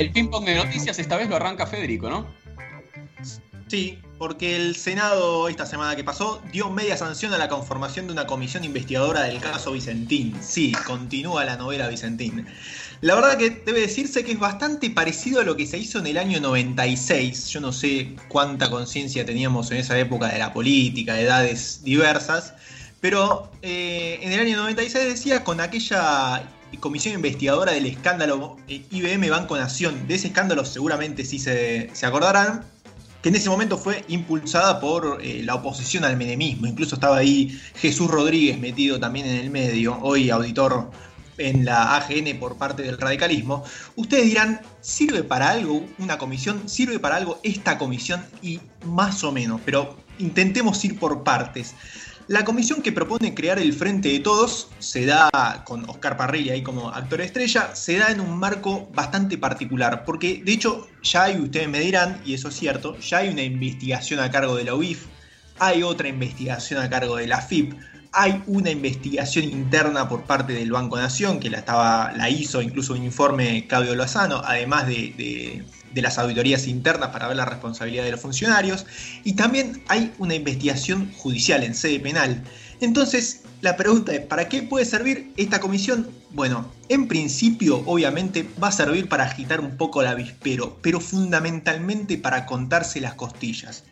El ping-pong de noticias esta vez lo arranca Federico, ¿no? Sí, porque el Senado esta semana que pasó dio media sanción a la conformación de una comisión investigadora del caso Vicentín. Sí, continúa la novela Vicentín. La verdad que debe decirse que es bastante parecido a lo que se hizo en el año 96. Yo no sé cuánta conciencia teníamos en esa época de la política, de edades diversas, pero eh, en el año 96 decía con aquella comisión investigadora del escándalo eh, IBM Banco Nación. De ese escándalo seguramente sí se, acordarán que en ese momento fue impulsada por eh, la oposición al menemismo. Incluso estaba ahí Jesús Rodríguez metido también en el medio, hoy auditor en la AGN por parte del radicalismo. Ustedes dirán, ¿sirve para algo una comisión? ¿Sirve para algo esta comisión? Y más o menos, pero intentemos ir por partes. La comisión que propone crear el Frente de Todos se da, con Oscar Parrilla ahí como actor estrella, se da en un marco bastante particular, porque de hecho ya hay, ustedes me dirán, y eso es cierto, ya hay una investigación a cargo de la UIF, hay otra investigación a cargo de la FIP, hay una investigación interna por parte del Banco Nación, que la, estaba, la hizo incluso un informe Claudio Lozano, además de de las auditorías internas para ver la responsabilidad de los funcionarios y también hay una investigación judicial en sede penal. Entonces, la pregunta es, ¿para qué puede servir esta comisión? Bueno, en principio, obviamente, va a servir para agitar un poco el avispero, pero fundamentalmente para contarse las costillas.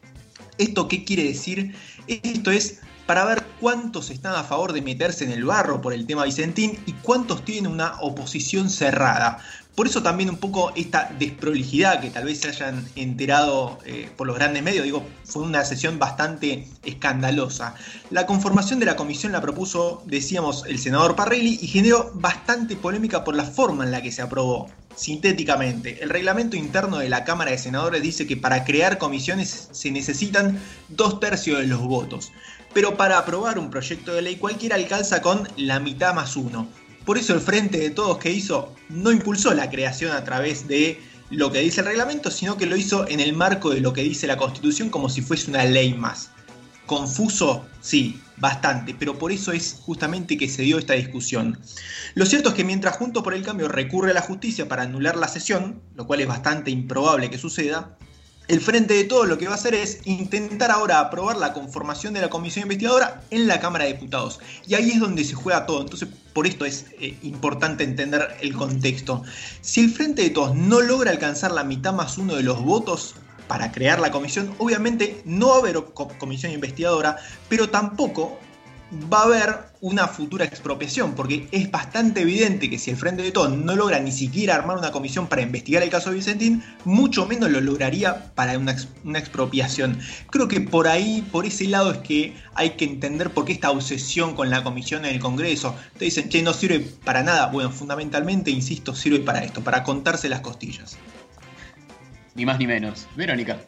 ¿Esto qué quiere decir? Esto es para ver cuántos están a favor de meterse en el barro por el tema Vicentín y cuántos tienen una oposición cerrada. Por eso también un poco esta desprolijidad que tal vez se hayan enterado eh, por los grandes medios, digo, fue una sesión bastante escandalosa. La conformación de la comisión la propuso, decíamos, el senador Parrelli y generó bastante polémica por la forma en la que se aprobó. Sintéticamente, el reglamento interno de la Cámara de Senadores dice que para crear comisiones se necesitan dos tercios de los votos, pero para aprobar un proyecto de ley cualquiera alcanza con la mitad más uno. Por eso el Frente de Todos que hizo no impulsó la creación a través de lo que dice el reglamento, sino que lo hizo en el marco de lo que dice la Constitución como si fuese una ley más. Confuso, sí, bastante, pero por eso es justamente que se dio esta discusión. Lo cierto es que mientras Juntos por el Cambio recurre a la justicia para anular la sesión, lo cual es bastante improbable que suceda, el frente de todo lo que va a hacer es intentar ahora aprobar la conformación de la comisión investigadora en la Cámara de Diputados. Y ahí es donde se juega todo. Entonces, por esto es eh, importante entender el contexto. Si el frente de todos no logra alcanzar la mitad más uno de los votos para crear la comisión, obviamente no va a haber comisión investigadora, pero tampoco va a haber una futura expropiación, porque es bastante evidente que si el Frente de Todos no logra ni siquiera armar una comisión para investigar el caso de Vicentín, mucho menos lo lograría para una, expropiación. Creo que por ahí, por ese lado es que hay que entender por qué esta obsesión con la comisión en el Congreso. Ustedes dicen, che, no sirve para nada. Bueno, fundamentalmente, insisto, sirve para esto, para contarse las costillas. Ni más ni menos. Verónica.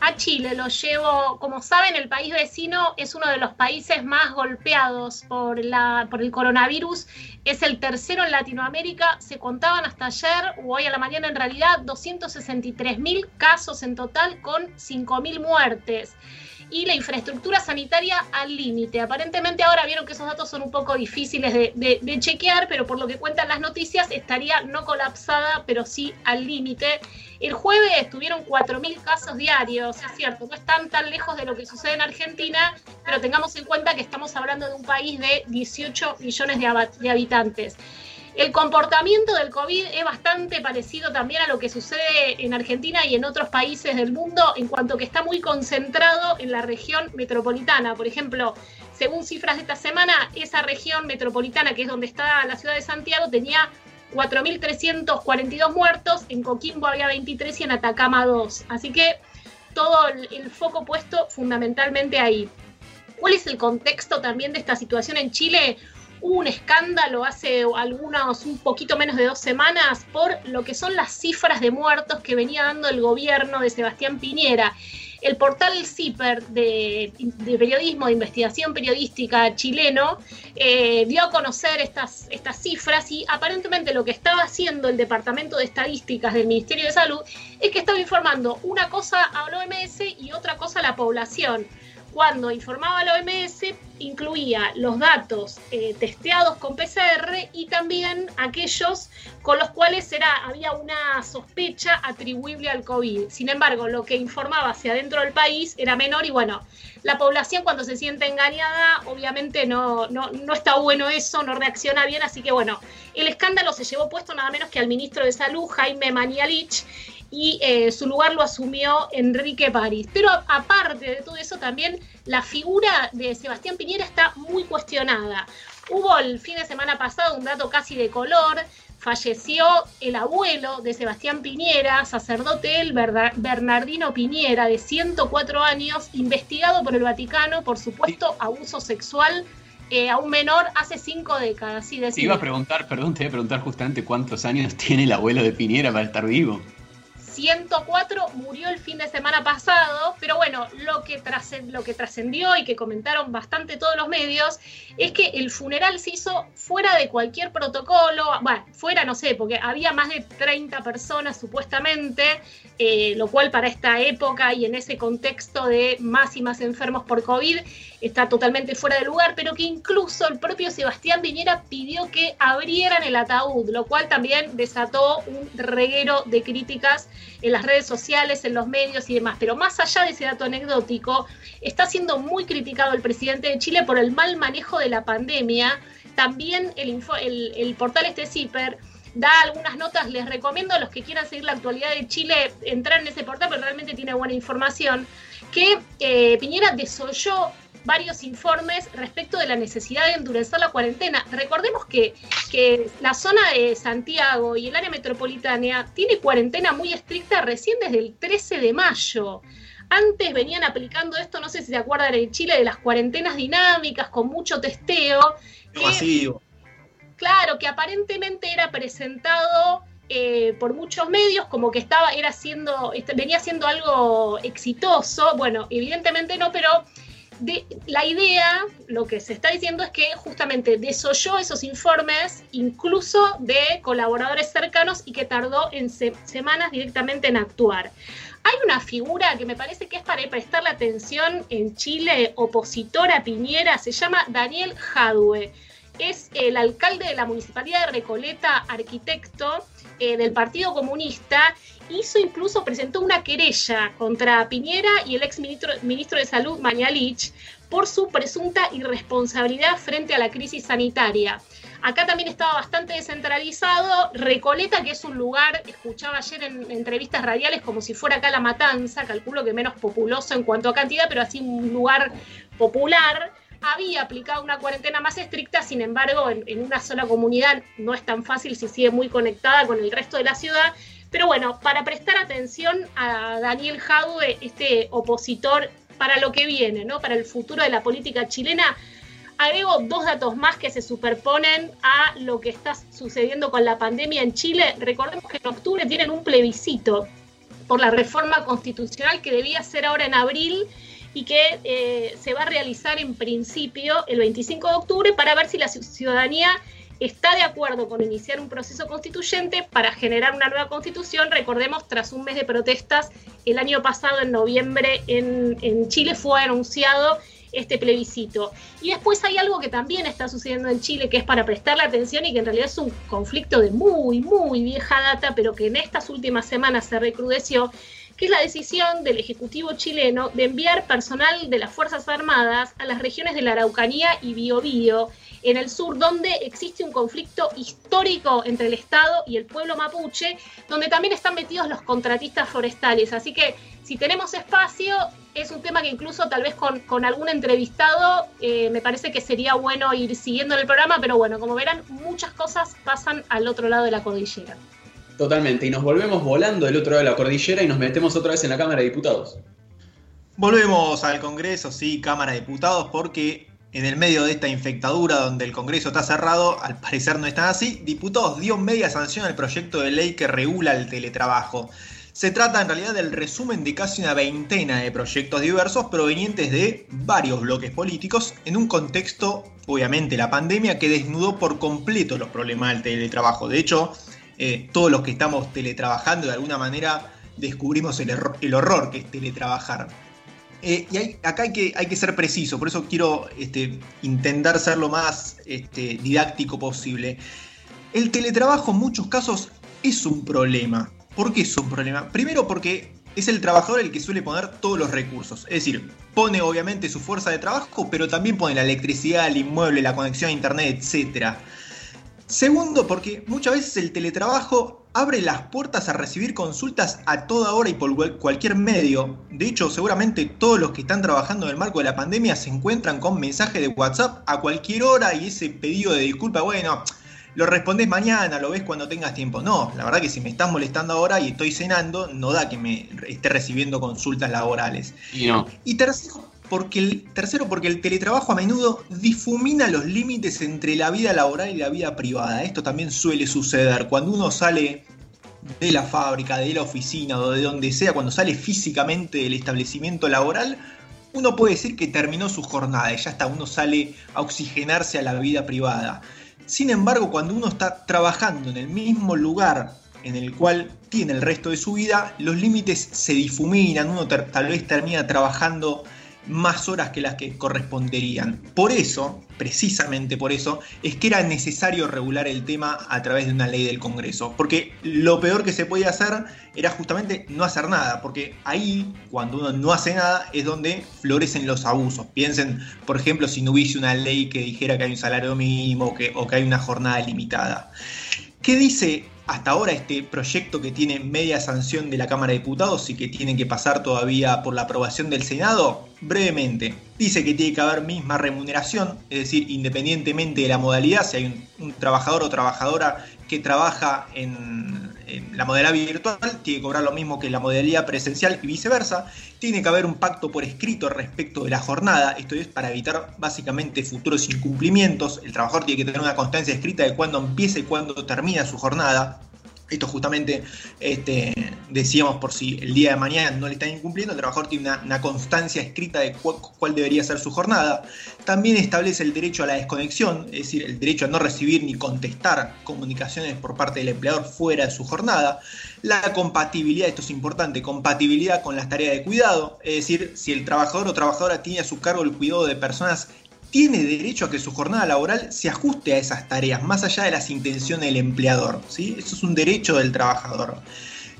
A Chile lo llevo, como saben, el país vecino es uno de los países más golpeados por, la, por el coronavirus. Es el tercero en Latinoamérica. Se contaban hasta ayer o hoy a la mañana en realidad 263 mil casos en total con 5 mil muertes y la infraestructura sanitaria al límite. Aparentemente ahora vieron que esos datos son un poco difíciles de, chequear, pero por lo que cuentan las noticias estaría no colapsada, pero sí al límite. El jueves tuvieron 4.000 casos diarios, es cierto, no están tan lejos de lo que sucede en Argentina, pero tengamos en cuenta que estamos hablando de un país de 18 millones de habitantes. El comportamiento del COVID es bastante parecido también a lo que sucede en Argentina y en otros países del mundo en cuanto que está muy concentrado en la región metropolitana. Por ejemplo, según cifras de esta semana, esa región metropolitana, que es donde está la ciudad de Santiago, tenía 4.342 muertos, en Coquimbo había 23 y en Atacama 2. Así que todo el, foco puesto fundamentalmente ahí. ¿Cuál es el contexto también de esta situación en Chile? Un escándalo hace algunos, un poquito menos de dos semanas, por lo que son las cifras de muertos que venía dando el gobierno de Sebastián Piñera. El portal CIPER de, periodismo, de investigación periodística chileno, eh, dio a conocer estas, estas cifras y aparentemente lo que estaba haciendo el Departamento de Estadísticas del Ministerio de Salud es que estaba informando una cosa a la OMS y otra cosa a la población. Cuando informaba la OMS incluía los datos eh, testeados con PCR y también aquellos con los cuales era, había una sospecha atribuible al COVID. Sin embargo, lo que informaba hacia adentro del país era menor y bueno, la población cuando se siente engañada, obviamente no, no, no está bueno eso, no reacciona bien, así que bueno, el escándalo se llevó puesto nada menos que al ministro de Salud, Jaime Manialich, y eh, su lugar lo asumió Enrique París. Pero aparte de todo eso, también la figura de Sebastián Piñera está muy cuestionada. Hubo el fin de semana pasado un dato casi de color. Falleció el abuelo de Sebastián Piñera, sacerdote el Bernardino Piñera, de 104 años, investigado por el Vaticano por supuesto abuso sexual eh, a un menor hace cinco décadas. Sí, te iba a preguntar, perdón, te iba a preguntar justamente cuántos años tiene el abuelo de Piñera para estar vivo. 104 murió el fin de semana pasado, pero bueno, lo que, trascendió y que comentaron bastante todos los medios es que el funeral se hizo fuera de cualquier protocolo, bueno, fuera no sé, porque había más de 30 personas supuestamente, eh, lo cual para esta época y en ese contexto de más y más enfermos por COVID está totalmente fuera de lugar, pero que incluso el propio Sebastián Viñera pidió que abrieran el ataúd, lo cual también desató un reguero de críticas en las redes sociales, en los medios y demás. Pero más allá de ese dato anecdótico, está siendo muy criticado el presidente de Chile por el mal manejo de la pandemia. También el, portal este CIPER da algunas notas, les recomiendo a los que quieran seguir la actualidad de Chile entrar en ese portal, pero realmente tiene buena información, que eh, Piñera desoyó varios informes respecto de la necesidad de endurecer la cuarentena. Recordemos que, que la zona de Santiago y el área metropolitana tiene cuarentena muy estricta recién desde el 13 de mayo. Antes venían aplicando esto, no sé si se acuerdan en Chile, de las cuarentenas dinámicas con mucho testeo. Claro, que aparentemente era presentado eh, por muchos medios como que estaba, era siendo, venía siendo algo exitoso. Bueno, evidentemente no, pero la idea, lo que se está diciendo es que justamente desoyó esos informes, incluso de colaboradores cercanos, y que tardó en semanas directamente en actuar. Hay una figura que me parece que es para prestarle atención en Chile, opositora a Piñera, se llama Daniel Jadue. Es el alcalde de la municipalidad de Recoleta, arquitecto eh, del Partido Comunista, hizo incluso, presentó una querella contra Piñera y el ex ministro, de Salud, Mañalich, por su presunta irresponsabilidad frente a la crisis sanitaria. Acá también estaba bastante descentralizado. Recoleta, que es un lugar, escuchaba ayer en entrevistas radiales como si fuera acá la matanza, calculo que menos populoso en cuanto a cantidad, pero así un lugar popular. Había aplicado una cuarentena más estricta, sin embargo, en una sola comunidad no es tan fácil si sigue muy conectada con el resto de la ciudad pero bueno, para prestar atención a Daniel Jadue, este opositor para lo que viene, ¿no? Para el futuro de la política chilena, agrego dos datos más que se superponen a lo que está sucediendo con la pandemia en Chile. Recordemos que en octubre tienen un plebiscito por la reforma constitucional que debía ser ahora en abril y que eh, se va a realizar en principio el 25 de octubre para ver si la ciudadanía está de acuerdo con iniciar un proceso constituyente para generar una nueva constitución. Recordemos, tras un mes de protestas, el año pasado, en noviembre, en, Chile fue anunciado este plebiscito. Y después hay algo que también está sucediendo en Chile, que es para prestarle atención y que en realidad es un conflicto de muy, muy vieja data, pero que en estas últimas semanas se recrudeció, que es la decisión del Ejecutivo chileno de enviar personal de las Fuerzas Armadas a las regiones de la Araucanía y Biobío en el sur, donde existe un conflicto histórico entre el Estado y el pueblo mapuche, donde también están metidos los contratistas forestales. Así que si tenemos espacio, es un tema que incluso tal vez con, algún entrevistado eh, me parece que sería bueno ir siguiendo el programa, pero bueno, como verán, muchas cosas pasan al otro lado de la cordillera. Totalmente, y nos volvemos volando del otro lado de la cordillera y nos metemos otra vez en la Cámara de Diputados. Volvemos al Congreso, sí, Cámara de Diputados, porque en el medio de esta infectadura donde el Congreso está cerrado, al parecer no está así, diputados dio media sanción al proyecto de ley que regula el teletrabajo. Se trata en realidad del resumen de casi una veintena de proyectos diversos provenientes de varios bloques políticos en un contexto, obviamente, la pandemia que desnudó por completo los problemas del teletrabajo. De hecho, eh, todos los que estamos teletrabajando de alguna manera descubrimos el, el horror que es teletrabajar. Eh, y acá hay que, hay que ser preciso, por eso quiero este, intentar ser lo más este, didáctico posible. El teletrabajo en muchos casos es un problema. ¿Por qué es un problema? Primero porque es el trabajador el que suele poner todos los recursos. Es decir, pone obviamente su fuerza de trabajo, pero también pone la electricidad, el inmueble, la conexión a internet, etc. Segundo, porque muchas veces el teletrabajo abre las puertas a recibir consultas a toda hora y por cualquier medio. De hecho, seguramente todos los que están trabajando en el marco de la pandemia se encuentran con mensajes de WhatsApp a cualquier hora y ese pedido de disculpa, bueno, lo respondes mañana, lo ves cuando tengas tiempo. No, la verdad que si me estás molestando ahora y estoy cenando, no da que me esté recibiendo consultas laborales. Y no. Y tercero, porque el, tercero, porque el teletrabajo a menudo difumina los límites entre la vida laboral y la vida privada. Esto también suele suceder. Cuando uno sale de la fábrica, de la oficina o de donde sea, cuando sale físicamente del establecimiento laboral, uno puede decir que terminó su jornada y ya está, uno sale a oxigenarse a la vida privada. Sin embargo, cuando uno está trabajando en el mismo lugar en el cual tiene el resto de su vida, los límites se difuminan, uno tal vez termina trabajando más horas que las que corresponderían. Por eso, precisamente por eso, es que era necesario regular el tema a través de una ley del Congreso. Porque lo peor que se podía hacer era justamente no hacer nada. Porque ahí, cuando uno no hace nada, es donde florecen los abusos. Piensen, por ejemplo, si no hubiese una ley que dijera que hay un salario mínimo que, o que hay una jornada limitada. ¿Qué dice hasta ahora este proyecto que tiene media sanción de la Cámara de Diputados y que tiene que pasar todavía por la aprobación del Senado, brevemente, dice que tiene que haber misma remuneración, es decir, independientemente de la modalidad, si hay un, trabajador o trabajadora que trabaja en, la modalidad virtual, tiene que cobrar lo mismo que la modalidad presencial y viceversa, tiene que haber un pacto por escrito respecto de la jornada, esto es para evitar básicamente futuros incumplimientos, el trabajador tiene que tener una constancia escrita de cuándo empieza y cuándo termina su jornada, esto justamente este, decíamos por si el día de mañana no le están incumpliendo, el trabajador tiene una, constancia escrita de cuál debería ser su jornada. También establece el derecho a la desconexión, es decir, el derecho a no recibir ni contestar comunicaciones por parte del empleador fuera de su jornada. La compatibilidad, esto es importante, compatibilidad con las tareas de cuidado, es decir, si el trabajador o trabajadora tiene a su cargo el cuidado de personas tiene derecho a que su jornada laboral se ajuste a esas tareas, más allá de las intenciones del empleador. ¿sí? Eso es un derecho del trabajador.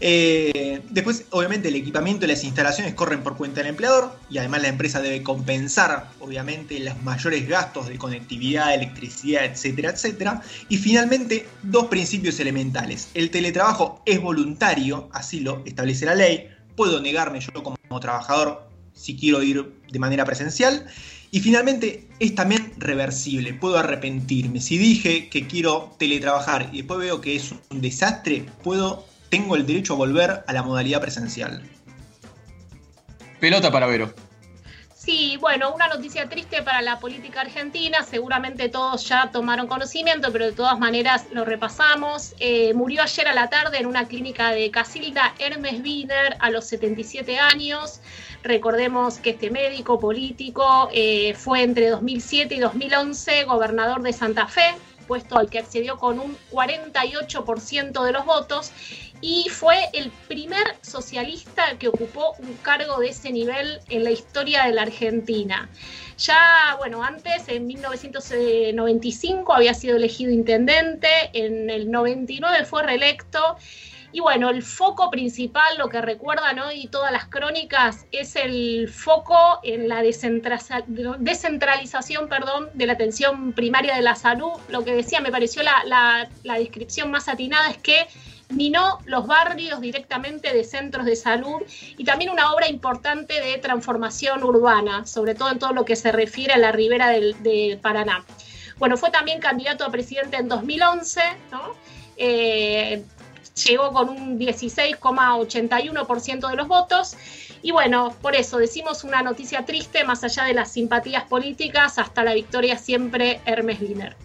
Eh, después, obviamente, el equipamiento y las instalaciones corren por cuenta del empleador y además la empresa debe compensar, obviamente, los mayores gastos de conectividad, electricidad, etcétera, etcétera. Y finalmente, dos principios elementales. El teletrabajo es voluntario, así lo establece la ley. Puedo negarme yo como trabajador si quiero ir de manera presencial. Y finalmente es también reversible, puedo arrepentirme. Si dije que quiero teletrabajar y después veo que es un desastre, puedo, tengo el derecho a volver a la modalidad presencial. Pelota para Vero. Sí, bueno, una noticia triste para la política argentina, seguramente todos ya tomaron conocimiento, pero de todas maneras lo repasamos. Eh, murió ayer a la tarde en una clínica de Casilda Hermes Wiener a los 77 años. Recordemos que este médico político eh, fue entre 2007 y 2011 gobernador de Santa Fe, puesto al que accedió con un 48% de los votos y fue el primer socialista que ocupó un cargo de ese nivel en la historia de la Argentina. Ya, bueno, antes, en 1995, había sido elegido intendente, en el 99 fue reelecto. Y bueno, el foco principal, lo que recuerdan hoy todas las crónicas, es el foco en la descentralización perdón, de la atención primaria de la salud. Lo que decía, me pareció la, la descripción más atinada, es que minó los barrios directamente de centros de salud y también una obra importante de transformación urbana, sobre todo en todo lo que se refiere a la ribera del, Paraná. Bueno, fue también candidato a presidente en 2011, eh, llegó con un 16,81% de los votos. Y bueno, por eso decimos una noticia triste, más allá de las simpatías políticas, hasta la victoria siempre Hermes Wiener.